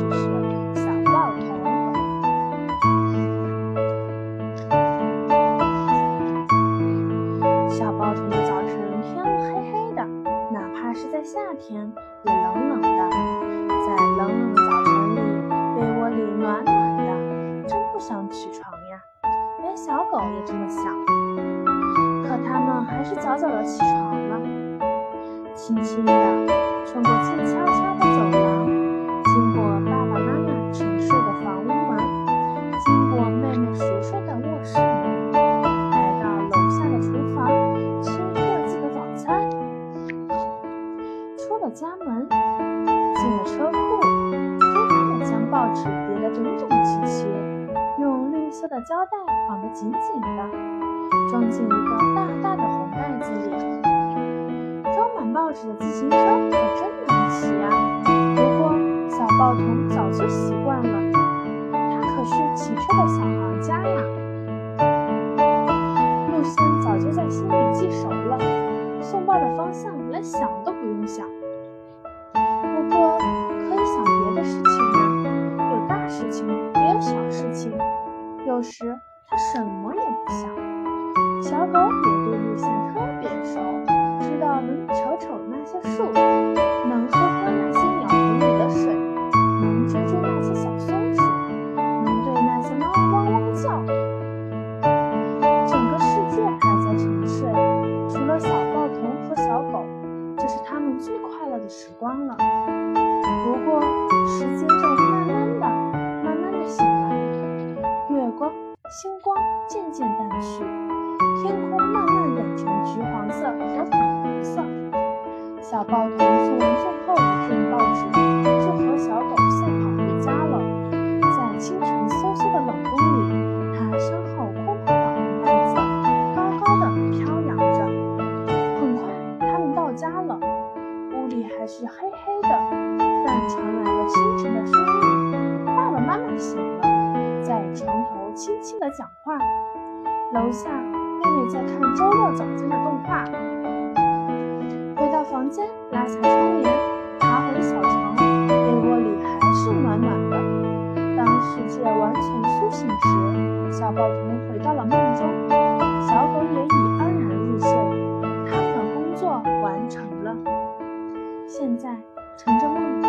是小猫头。小猫头的早晨天黑黑的，哪怕是在夏天也冷冷的。在冷冷的早晨里，被窝里暖暖的，真不想起床呀。连小狗也这么想，可它们还是早早的起床了，轻轻的穿过静悄悄的走廊。家门，进了车库，飞快地将报纸叠得整整齐齐，用绿色的胶带绑得紧紧的，装进一个大大的红袋子里。装满报纸的自行车可真难骑啊！不过小报童早就习惯了，他可是骑车的小行家呀。路线早就在心里记熟了，送报的方向连想都不用想。有时他什么也不想。小狗也对路线特别熟，知道能瞅瞅那些树，能喝喝那些鸟盆里的水，能追追那些小松鼠，能对那些猫汪汪叫。整个世界还在沉睡，除了小报童和小狗，这是他们最快乐的时光了。不过星光渐渐淡去，天空慢慢染成橘黄色和粉红色。小报童送完最后一份报纸，就和小狗赛跑回家了。在清晨飕飕的冷风里，它身后空空的红袋子高高的飘扬着。很快，他们到家了，屋里还是黑黑的，但传来了清晨的声音。轻的讲话。楼下妹妹在看周六早间的动画。回到房间拉下窗帘爬回小床被窝里还是暖暖的。当世界完全苏醒时小暴童回到了梦中。小狗也已安然入睡他们的工作完成了。现在乘着梦